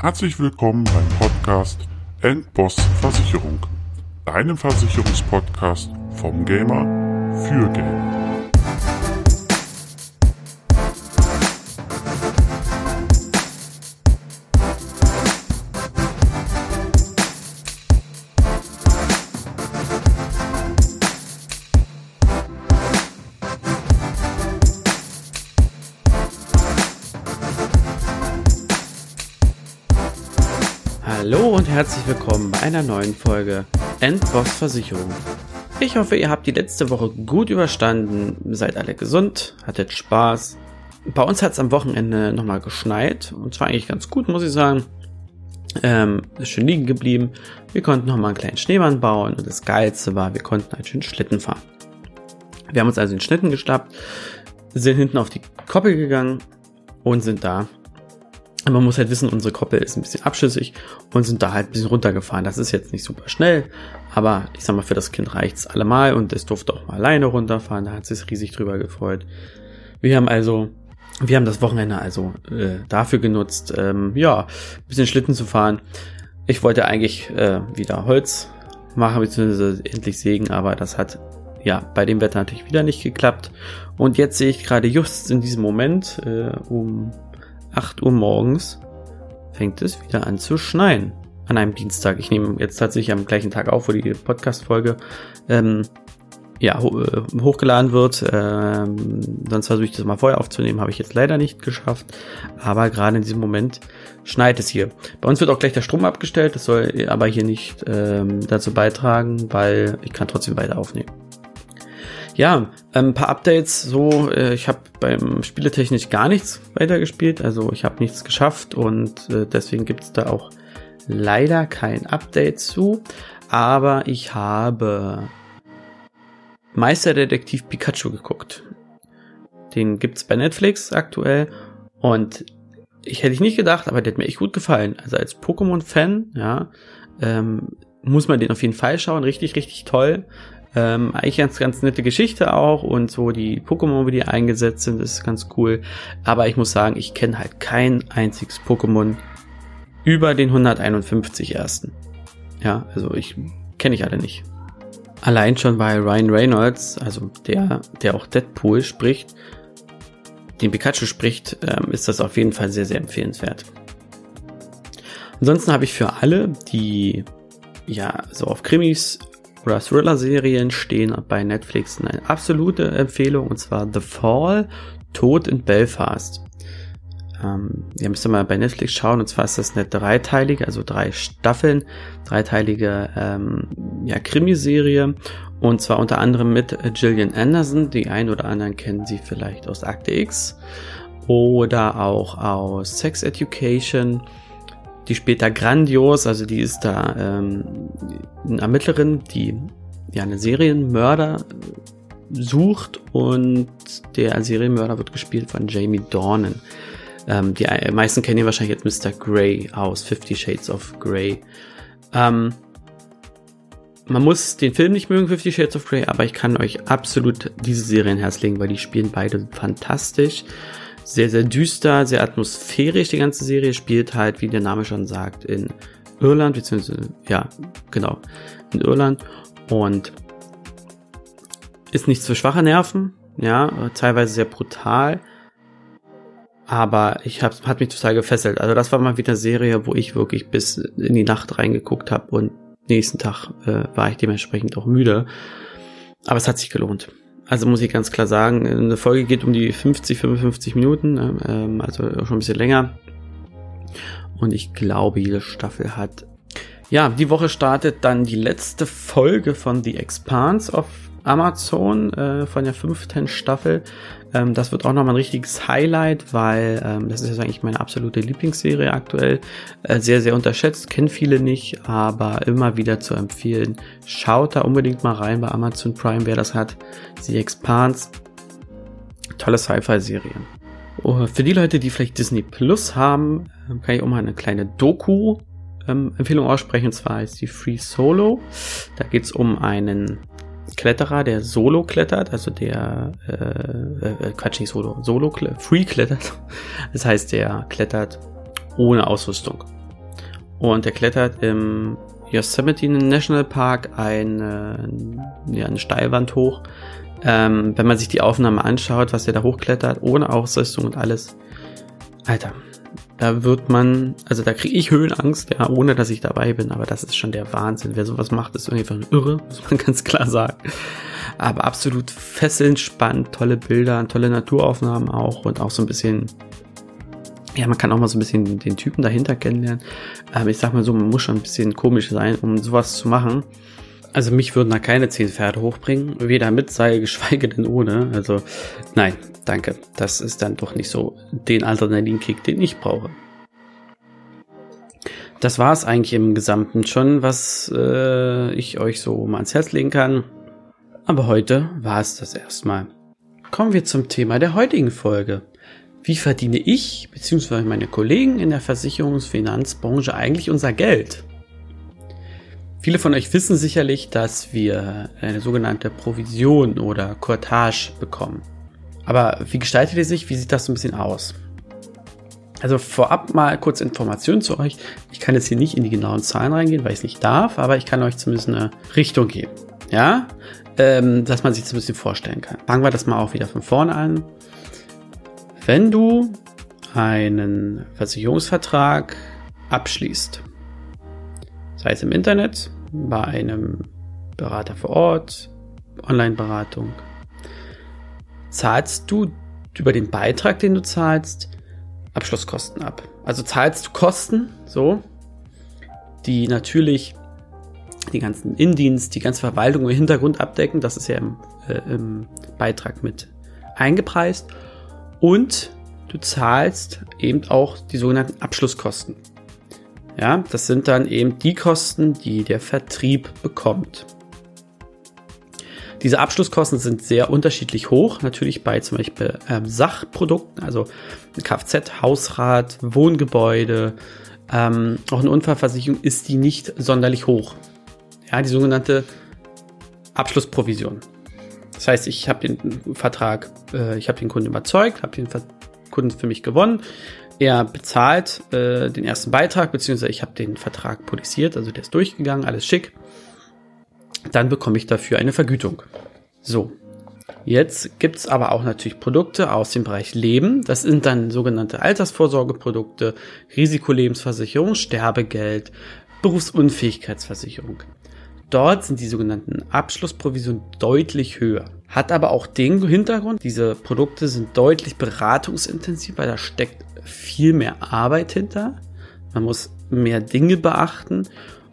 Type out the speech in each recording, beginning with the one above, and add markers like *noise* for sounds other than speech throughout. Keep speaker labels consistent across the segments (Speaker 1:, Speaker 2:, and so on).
Speaker 1: Herzlich willkommen beim Podcast Endboss Versicherung, deinem Versicherungspodcast vom Gamer für Gamer.
Speaker 2: Herzlich willkommen bei einer neuen Folge Endboss Versicherung. Ich hoffe, ihr habt die letzte Woche gut überstanden, seid alle gesund, hattet Spaß. Bei uns hat es am Wochenende nochmal geschneit und zwar eigentlich ganz gut, muss ich sagen. Ähm, ist schön liegen geblieben. Wir konnten nochmal einen kleinen Schneemann bauen und das Geilste war, wir konnten einen schönen Schlitten fahren. Wir haben uns also den Schlitten geschnappt, sind hinten auf die Koppel gegangen und sind da man muss halt wissen, unsere Koppel ist ein bisschen abschüssig und sind da halt ein bisschen runtergefahren. Das ist jetzt nicht super schnell, aber ich sag mal, für das Kind reicht's allemal und es durfte auch mal alleine runterfahren. Da hat es sich riesig drüber gefreut. Wir haben also, wir haben das Wochenende also äh, dafür genutzt, ähm, ja, ein bisschen Schlitten zu fahren. Ich wollte eigentlich äh, wieder Holz machen, beziehungsweise endlich sägen, aber das hat ja bei dem Wetter natürlich wieder nicht geklappt. Und jetzt sehe ich gerade just in diesem Moment äh, um 8 Uhr morgens fängt es wieder an zu schneien. An einem Dienstag. Ich nehme jetzt tatsächlich am gleichen Tag auf, wo die Podcast-Folge ähm, ja, ho äh, hochgeladen wird. Ähm, sonst versuche ich das mal vorher aufzunehmen, habe ich jetzt leider nicht geschafft. Aber gerade in diesem Moment schneit es hier. Bei uns wird auch gleich der Strom abgestellt, das soll aber hier nicht ähm, dazu beitragen, weil ich kann trotzdem weiter aufnehmen. Ja, ein paar Updates. So, äh, ich habe beim Spieletechnisch gar nichts weitergespielt. Also ich habe nichts geschafft und äh, deswegen gibt es da auch leider kein Update zu. Aber ich habe Meisterdetektiv Pikachu geguckt. Den gibt's bei Netflix aktuell und ich hätte ich nicht gedacht, aber der hat mir echt gut gefallen. Also als Pokémon-Fan, ja, ähm, muss man den auf jeden Fall schauen. Richtig, richtig toll. Ähm, eigentlich ganz, ganz nette Geschichte auch und so die Pokémon, wie die eingesetzt sind, ist ganz cool. Aber ich muss sagen, ich kenne halt kein einziges Pokémon über den 151 ersten. Ja, also ich kenne ich alle nicht. Allein schon weil Ryan Reynolds, also der, der auch Deadpool spricht, den Pikachu spricht, ähm, ist das auf jeden Fall sehr, sehr empfehlenswert. Ansonsten habe ich für alle, die ja so auf Krimis oder Thriller-Serien stehen bei Netflix. Eine absolute Empfehlung und zwar The Fall, Tod in Belfast. Ähm, ihr müsst mal bei Netflix schauen. Und zwar ist das eine dreiteilige, also drei Staffeln, dreiteilige ähm, ja, Krimiserie. Und zwar unter anderem mit Gillian Anderson. Die ein oder anderen kennen sie vielleicht aus Akte X. Oder auch aus Sex Education die spielt grandios, also die ist da ähm, eine Ermittlerin, die ja eine Serienmörder sucht und der Serienmörder wird gespielt von Jamie Dornan. Ähm, die meisten kennen ihn wahrscheinlich jetzt Mr. Grey aus Fifty Shades of Grey. Ähm, man muss den Film nicht mögen, Fifty Shades of Grey, aber ich kann euch absolut diese Serie ins Herz legen, weil die spielen beide fantastisch sehr, sehr düster, sehr atmosphärisch. Die ganze Serie spielt halt, wie der Name schon sagt, in Irland, beziehungsweise, ja, genau, in Irland und ist nichts für schwache Nerven, ja, teilweise sehr brutal, aber ich hab, hat mich total gefesselt. Also das war mal wieder eine Serie, wo ich wirklich bis in die Nacht reingeguckt habe und nächsten Tag äh, war ich dementsprechend auch müde. Aber es hat sich gelohnt. Also muss ich ganz klar sagen, eine Folge geht um die 50, 55 Minuten, ne? ähm, also schon ein bisschen länger. Und ich glaube, jede Staffel hat. Ja, die Woche startet dann die letzte Folge von The Expanse auf Amazon äh, von der fünften Staffel. Ähm, das wird auch nochmal ein richtiges Highlight, weil ähm, das ist jetzt eigentlich meine absolute Lieblingsserie aktuell. Äh, sehr, sehr unterschätzt, kennen viele nicht, aber immer wieder zu empfehlen. Schaut da unbedingt mal rein bei Amazon Prime, wer das hat. The Expanse. Tolle Sci-Fi-Serie. Oh, für die Leute, die vielleicht Disney Plus haben, ähm, kann ich auch mal eine kleine Doku ähm, Empfehlung aussprechen. Und zwar ist die Free Solo. Da geht es um einen Kletterer, der solo klettert, also der, äh, äh, Quatsch, nicht solo, solo, free klettert. Das heißt, der klettert ohne Ausrüstung. und er klettert im Yosemite National Park eine, ja, eine Steilwand hoch. Ähm, wenn man sich die Aufnahme anschaut, was er da hochklettert, ohne Ausrüstung und alles. Alter, da wird man, also da kriege ich Höhenangst, ja, ohne dass ich dabei bin, aber das ist schon der Wahnsinn. Wer sowas macht, ist einfach ein Irre, *laughs* muss man ganz klar sagen. Aber absolut fesselnd spannend, tolle Bilder, tolle Naturaufnahmen auch und auch so ein bisschen ja, man kann auch mal so ein bisschen den Typen dahinter kennenlernen. Ähm, ich sag mal so, man muss schon ein bisschen komisch sein, um sowas zu machen. Also mich würden da keine zehn Pferde hochbringen, weder mit Seil, geschweige denn ohne. Also nein, danke. Das ist dann doch nicht so den Adrenalinkick, den ich brauche. Das war es eigentlich im Gesamten schon, was äh, ich euch so mal ans Herz legen kann. Aber heute war es das erstmal. Kommen wir zum Thema der heutigen Folge. Wie verdiene ich bzw. meine Kollegen in der Versicherungsfinanzbranche eigentlich unser Geld? Viele von euch wissen sicherlich, dass wir eine sogenannte Provision oder Courtage bekommen. Aber wie gestaltet ihr sich? Wie sieht das so ein bisschen aus? Also vorab mal kurz Informationen zu euch. Ich kann jetzt hier nicht in die genauen Zahlen reingehen, weil ich es nicht darf, aber ich kann euch zumindest eine Richtung geben. Ja, ähm, dass man sich das ein bisschen vorstellen kann. Fangen wir das mal auch wieder von vorne an. Wenn du einen Versicherungsvertrag abschließt, sei es im Internet, bei einem Berater vor Ort, Online-Beratung, zahlst du über den Beitrag, den du zahlst, Abschlusskosten ab. Also zahlst du Kosten, so, die natürlich die ganzen Indienst, die ganze Verwaltung im Hintergrund abdecken. Das ist ja im, äh, im Beitrag mit eingepreist. Und du zahlst eben auch die sogenannten Abschlusskosten. Ja, das sind dann eben die Kosten, die der Vertrieb bekommt. Diese Abschlusskosten sind sehr unterschiedlich hoch. Natürlich bei zum Beispiel ähm, Sachprodukten, also Kfz, Hausrat, Wohngebäude, ähm, auch eine Unfallversicherung ist die nicht sonderlich hoch. Ja, die sogenannte Abschlussprovision. Das heißt, ich habe den Vertrag, äh, ich habe den Kunden überzeugt, habe den Ver Kunden für mich gewonnen. Er bezahlt äh, den ersten Beitrag, beziehungsweise ich habe den Vertrag polisiert, also der ist durchgegangen, alles schick. Dann bekomme ich dafür eine Vergütung. So, Jetzt gibt's aber auch natürlich Produkte aus dem Bereich Leben. Das sind dann sogenannte Altersvorsorgeprodukte, Risikolebensversicherung, Sterbegeld, Berufsunfähigkeitsversicherung. Dort sind die sogenannten Abschlussprovisionen deutlich höher. Hat aber auch den Hintergrund, diese Produkte sind deutlich beratungsintensiv, weil da steckt viel mehr Arbeit hinter. Man muss mehr Dinge beachten.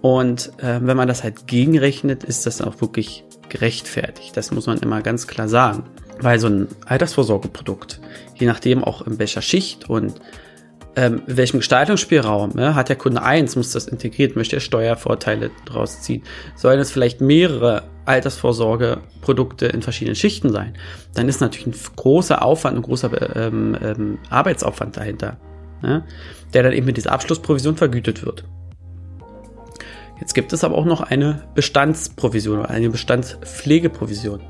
Speaker 2: Und äh, wenn man das halt gegenrechnet, ist das auch wirklich gerechtfertigt. Das muss man immer ganz klar sagen. Weil so ein Altersvorsorgeprodukt, je nachdem auch in welcher Schicht und ähm, welchem Gestaltungsspielraum ne, hat der Kunde eins, muss das integriert, möchte er Steuervorteile draus ziehen, sollen es vielleicht mehrere Altersvorsorgeprodukte in verschiedenen Schichten sein, dann ist natürlich ein großer Aufwand, ein großer ähm, ähm, Arbeitsaufwand dahinter, ne, der dann eben mit dieser Abschlussprovision vergütet wird. Jetzt gibt es aber auch noch eine Bestandsprovision oder eine Bestandspflegeprovision.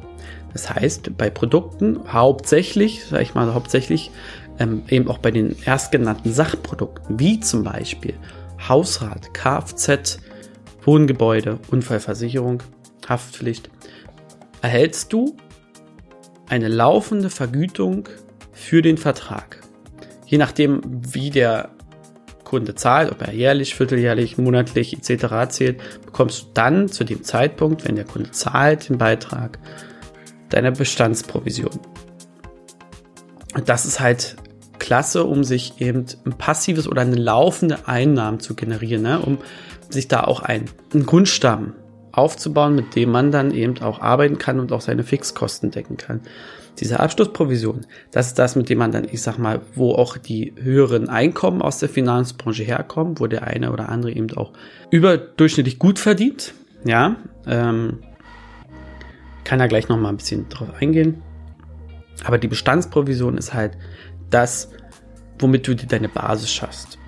Speaker 2: Das heißt, bei Produkten hauptsächlich, sag ich mal hauptsächlich, ähm, eben auch bei den erstgenannten Sachprodukten, wie zum Beispiel Hausrat, Kfz, Wohngebäude, Unfallversicherung, Haftpflicht, erhältst du eine laufende Vergütung für den Vertrag. Je nachdem, wie der Kunde zahlt, ob er jährlich, vierteljährlich, monatlich etc. zählt, bekommst du dann zu dem Zeitpunkt, wenn der Kunde zahlt, den Beitrag, deine Bestandsprovision. Und das ist halt klasse, um sich eben ein passives oder eine laufende Einnahmen zu generieren, ne? um sich da auch ein, einen Grundstamm aufzubauen, mit dem man dann eben auch arbeiten kann und auch seine Fixkosten decken kann. Diese Abschlussprovision, das ist das, mit dem man dann, ich sag mal, wo auch die höheren Einkommen aus der Finanzbranche herkommen, wo der eine oder andere eben auch überdurchschnittlich gut verdient. Ja, ähm, kann da gleich noch mal ein bisschen drauf eingehen. Aber die Bestandsprovision ist halt das, womit du dir deine Basis schaffst.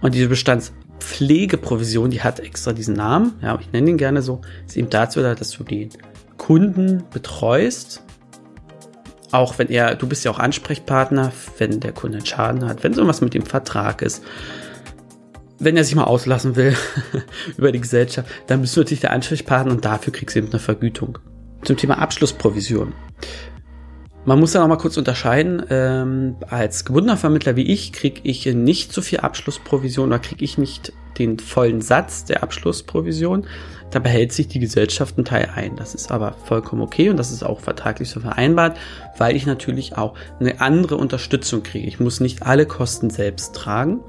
Speaker 2: Und diese Bestandspflegeprovision, die hat extra diesen Namen, ja, ich nenne ihn gerne so, ist eben dazu da, dass du den Kunden betreust. Auch wenn er, du bist ja auch Ansprechpartner, wenn der Kunde einen Schaden hat, wenn so was mit dem Vertrag ist. wenn er sich mal auslassen will *laughs* über die Gesellschaft, dann bist du natürlich der Ansprechpartner und dafür kriegst du eben eine Vergütung. Zum Thema Abschlussprovision. Man muss da noch mal kurz unterscheiden. Ähm, als gebundener Vermittler wie ich kriege ich nicht so viel Abschlussprovision oder kriege ich nicht den vollen Satz der Abschlussprovision. Da behält sich die Gesellschaft einen Teil ein. Das ist aber vollkommen okay und das ist auch vertraglich so vereinbart, weil ich natürlich auch eine andere Unterstützung kriege. Ich muss nicht alle Kosten selbst tragen.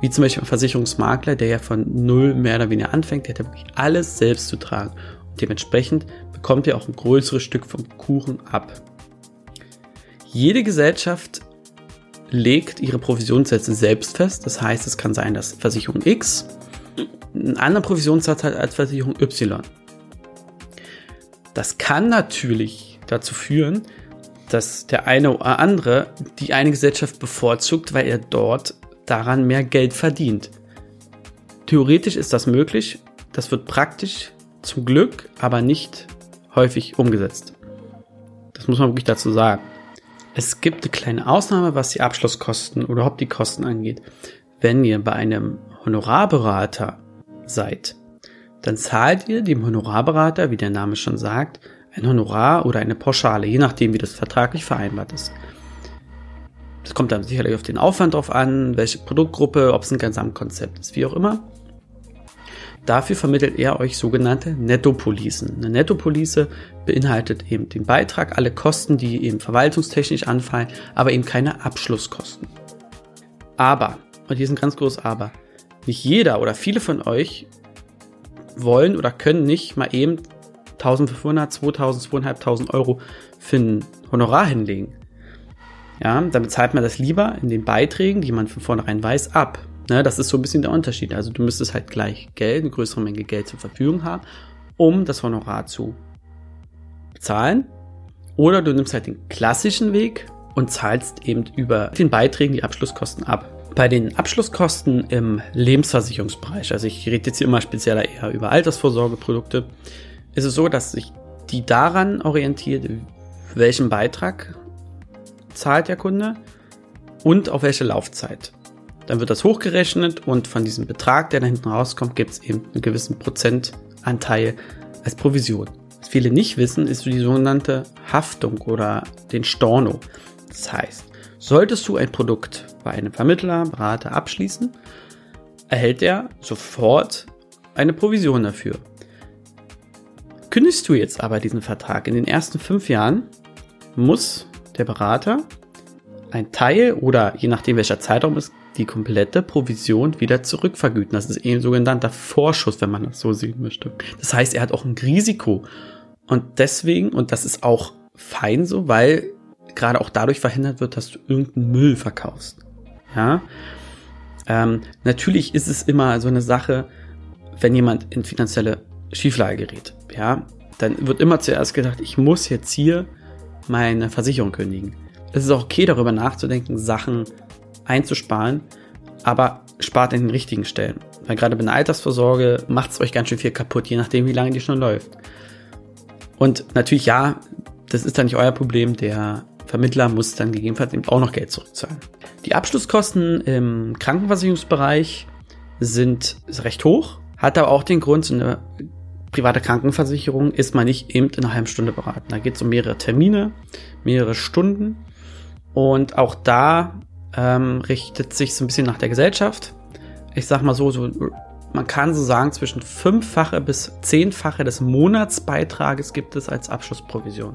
Speaker 2: Wie zum Beispiel ein Versicherungsmakler, der ja von null mehr oder weniger anfängt, der hat ja wirklich alles selbst zu tragen. Und dementsprechend bekommt er auch ein größeres Stück vom Kuchen ab. Jede Gesellschaft legt ihre Provisionssätze selbst fest. Das heißt, es kann sein, dass Versicherung X einen anderen Provisionssatz hat als Versicherung Y. Das kann natürlich dazu führen, dass der eine oder andere die eine Gesellschaft bevorzugt, weil er dort daran mehr Geld verdient. Theoretisch ist das möglich, das wird praktisch zum Glück aber nicht häufig umgesetzt. Das muss man wirklich dazu sagen. Es gibt eine kleine Ausnahme, was die Abschlusskosten oder überhaupt die Kosten angeht. Wenn ihr bei einem Honorarberater seid, dann zahlt ihr dem Honorarberater, wie der Name schon sagt, ein Honorar oder eine Pauschale, je nachdem, wie das vertraglich vereinbart ist. Es kommt dann sicherlich auf den Aufwand drauf an, welche Produktgruppe, ob es ein Gesamtkonzept ist, wie auch immer. Dafür vermittelt er euch sogenannte Nettopolicen. Eine Nettopolice beinhaltet eben den Beitrag, alle Kosten, die eben verwaltungstechnisch anfallen, aber eben keine Abschlusskosten. Aber, und hier ist ein ganz großes Aber, nicht jeder oder viele von euch wollen oder können nicht mal eben 1500, 2000, 2500 Euro für ein Honorar hinlegen. Ja, dann bezahlt man das lieber in den Beiträgen, die man von vornherein weiß, ab. Ne, das ist so ein bisschen der Unterschied. Also du müsstest halt gleich Geld, eine größere Menge Geld zur Verfügung haben, um das Honorar zu bezahlen. Oder du nimmst halt den klassischen Weg und zahlst eben über den Beiträgen die Abschlusskosten ab. Bei den Abschlusskosten im Lebensversicherungsbereich, also ich rede jetzt hier immer spezieller eher über Altersvorsorgeprodukte, ist es so, dass sich die daran orientiert, welchen Beitrag zahlt der Kunde und auf welche Laufzeit. Dann wird das hochgerechnet und von diesem Betrag, der da hinten rauskommt, gibt es eben einen gewissen Prozentanteil als Provision. Was viele nicht wissen, ist die sogenannte Haftung oder den Storno. Das heißt, solltest du ein Produkt bei einem Vermittler, Berater abschließen, erhält er sofort eine Provision dafür. Kündigst du jetzt aber diesen Vertrag in den ersten fünf Jahren, muss der Berater ein Teil oder je nachdem welcher Zeitraum es die komplette Provision wieder zurückvergüten. Das ist eben sogenannter Vorschuss, wenn man das so sehen möchte. Das heißt, er hat auch ein Risiko. Und deswegen, und das ist auch fein so, weil gerade auch dadurch verhindert wird, dass du irgendeinen Müll verkaufst. Ja. Ähm, natürlich ist es immer so eine Sache, wenn jemand in finanzielle Schieflage gerät. Ja, dann wird immer zuerst gedacht, ich muss jetzt hier meine Versicherung kündigen. Es ist auch okay, darüber nachzudenken, Sachen einzusparen, aber spart in den richtigen Stellen. Weil gerade bei einer Altersvorsorge macht es euch ganz schön viel kaputt, je nachdem, wie lange die schon läuft. Und natürlich, ja, das ist dann nicht euer Problem. Der Vermittler muss dann gegebenenfalls eben auch noch Geld zurückzahlen. Die Abschlusskosten im Krankenversicherungsbereich sind recht hoch, hat aber auch den Grund, so eine private Krankenversicherung ist man nicht eben in einer halben Stunde beraten. Da geht es um mehrere Termine, mehrere Stunden. Und auch da ähm, richtet sich so ein bisschen nach der Gesellschaft. Ich sag mal so, so, man kann so sagen, zwischen fünffache bis zehnfache des Monatsbeitrages gibt es als Abschlussprovision.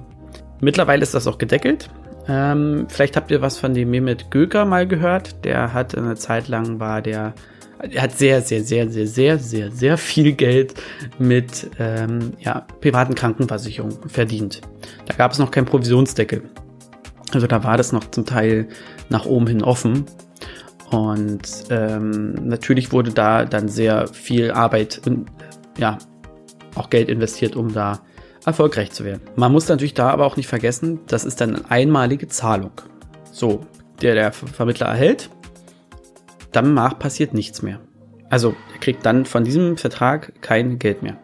Speaker 2: Mittlerweile ist das auch gedeckelt. Ähm, vielleicht habt ihr was von dem Mehmet Göker mal gehört. Der hat eine Zeit lang war der, er hat sehr, sehr, sehr, sehr, sehr, sehr, sehr viel Geld mit ähm, ja, privaten Krankenversicherungen verdient. Da gab es noch keinen Provisionsdeckel. Also da war das noch zum Teil nach oben hin offen. Und ähm, natürlich wurde da dann sehr viel Arbeit und ja, auch Geld investiert, um da erfolgreich zu werden. Man muss natürlich da aber auch nicht vergessen, das ist dann eine einmalige Zahlung. So, der der Vermittler erhält, danach passiert nichts mehr. Also, er kriegt dann von diesem Vertrag kein Geld mehr.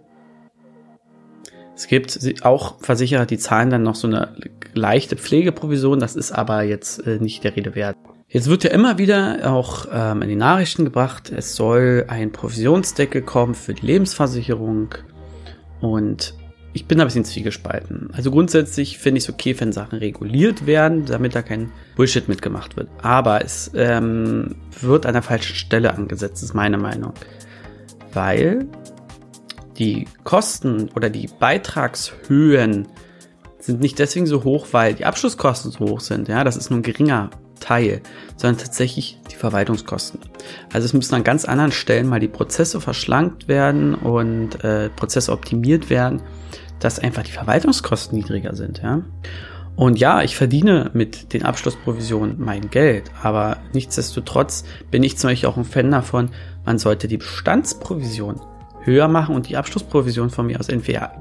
Speaker 2: Es gibt auch Versicherer, die zahlen dann noch so eine leichte Pflegeprovision, das ist aber jetzt äh, nicht der Rede wert. Jetzt wird ja immer wieder auch ähm, in die Nachrichten gebracht, es soll ein Provisionsdeckel kommen für die Lebensversicherung. Und ich bin da ein bisschen zwiegespalten. Also grundsätzlich finde ich es okay, wenn Sachen reguliert werden, damit da kein Bullshit mitgemacht wird. Aber es ähm, wird an der falschen Stelle angesetzt, ist meine Meinung. Weil die Kosten oder die Beitragshöhen sind nicht deswegen so hoch, weil die Abschlusskosten so hoch sind. Ja, das ist nur ein geringer Teil, sondern tatsächlich die Verwaltungskosten. Also es müssen an ganz anderen Stellen mal die Prozesse verschlankt werden und äh, Prozesse optimiert werden, dass einfach die Verwaltungskosten niedriger sind. Ja. Und ja, ich verdiene mit den Abschlussprovisionen mein Geld, aber nichtsdestotrotz bin ich zum Beispiel auch ein Fan davon, man sollte die Bestandsprovision höher machen und die Abschlussprovision von mir aus entweder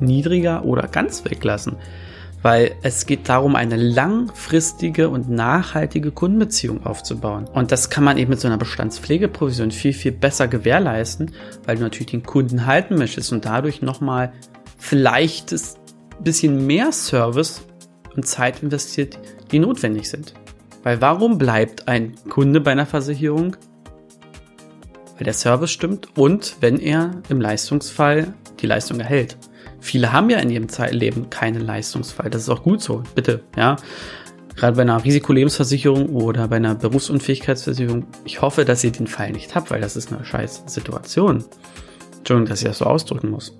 Speaker 2: niedriger oder ganz weglassen weil es geht darum, eine langfristige und nachhaltige Kundenbeziehung aufzubauen. Und das kann man eben mit so einer Bestandspflegeprovision viel, viel besser gewährleisten, weil du natürlich den Kunden halten möchtest und dadurch nochmal vielleicht ein bisschen mehr Service und Zeit investiert, die notwendig sind. Weil warum bleibt ein Kunde bei einer Versicherung? Weil der Service stimmt und wenn er im Leistungsfall die Leistung erhält. Viele haben ja in ihrem Zeitleben keinen Leistungsfall. Das ist auch gut so, bitte, ja. Gerade bei einer Risikolebensversicherung oder bei einer Berufsunfähigkeitsversicherung. Ich hoffe, dass ihr den Fall nicht habt, weil das ist eine scheiß Situation. Entschuldigung, dass ich das so ausdrücken muss.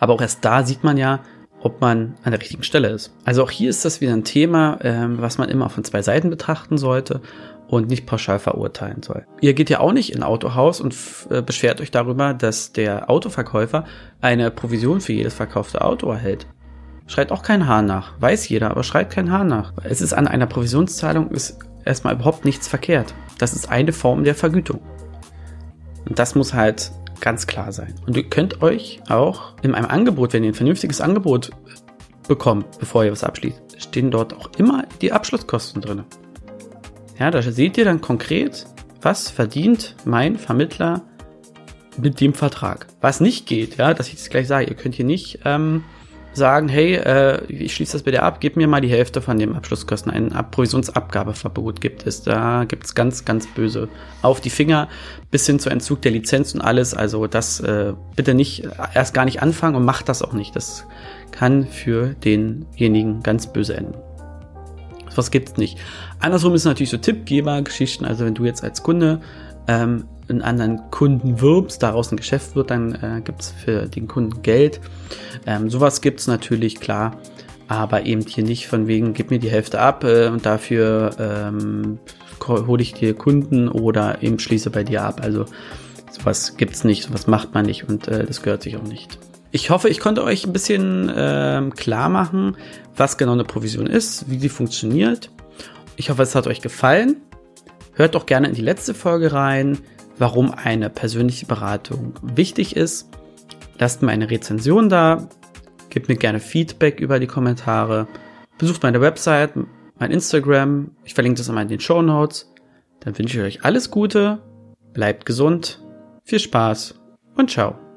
Speaker 2: Aber auch erst da sieht man ja, ob man an der richtigen Stelle ist. Also auch hier ist das wieder ein Thema, ähm, was man immer von zwei Seiten betrachten sollte und nicht pauschal verurteilen soll. Ihr geht ja auch nicht in Autohaus und äh, beschwert euch darüber, dass der Autoverkäufer eine Provision für jedes verkaufte Auto erhält. Schreit auch kein Hahn nach. Weiß jeder, aber schreit kein Hahn nach. Es ist an einer Provisionszahlung ist erstmal überhaupt nichts verkehrt. Das ist eine Form der Vergütung. Und das muss halt ganz klar sein. Und ihr könnt euch auch in einem Angebot, wenn ihr ein vernünftiges Angebot bekommt, bevor ihr was abschließt, stehen dort auch immer die Abschlusskosten drin. Ja, da seht ihr dann konkret, was verdient mein Vermittler mit dem Vertrag. Was nicht geht, ja, dass ich das gleich sage. Ihr könnt hier nicht ähm, sagen, hey, äh, ich schließe das bitte ab, gib mir mal die Hälfte von dem Abschlusskosten. Ein Provisionsabgabeverbot gibt es. Da gibt es ganz, ganz böse auf die Finger bis hin zu Entzug der Lizenz und alles. Also das äh, bitte nicht erst gar nicht anfangen und macht das auch nicht. Das kann für denjenigen ganz böse enden. Was gibt's nicht. Andersrum ist natürlich so Tippgeber-Geschichten. Also wenn du jetzt als Kunde ähm, einen anderen Kunden wirbst, daraus ein Geschäft wird, dann äh, gibt's für den Kunden Geld. Ähm, sowas gibt's natürlich, klar. Aber eben hier nicht von wegen, gib mir die Hälfte ab äh, und dafür ähm, hole ich dir Kunden oder eben schließe bei dir ab. Also sowas gibt's nicht, sowas macht man nicht und äh, das gehört sich auch nicht. Ich hoffe, ich konnte euch ein bisschen ähm, klar machen, was genau eine Provision ist, wie sie funktioniert. Ich hoffe, es hat euch gefallen. Hört doch gerne in die letzte Folge rein, warum eine persönliche Beratung wichtig ist. Lasst mir eine Rezension da. Gebt mir gerne Feedback über die Kommentare. Besucht meine Website, mein Instagram. Ich verlinke das einmal in den Show Notes. Dann wünsche ich euch alles Gute. Bleibt gesund. Viel Spaß und ciao.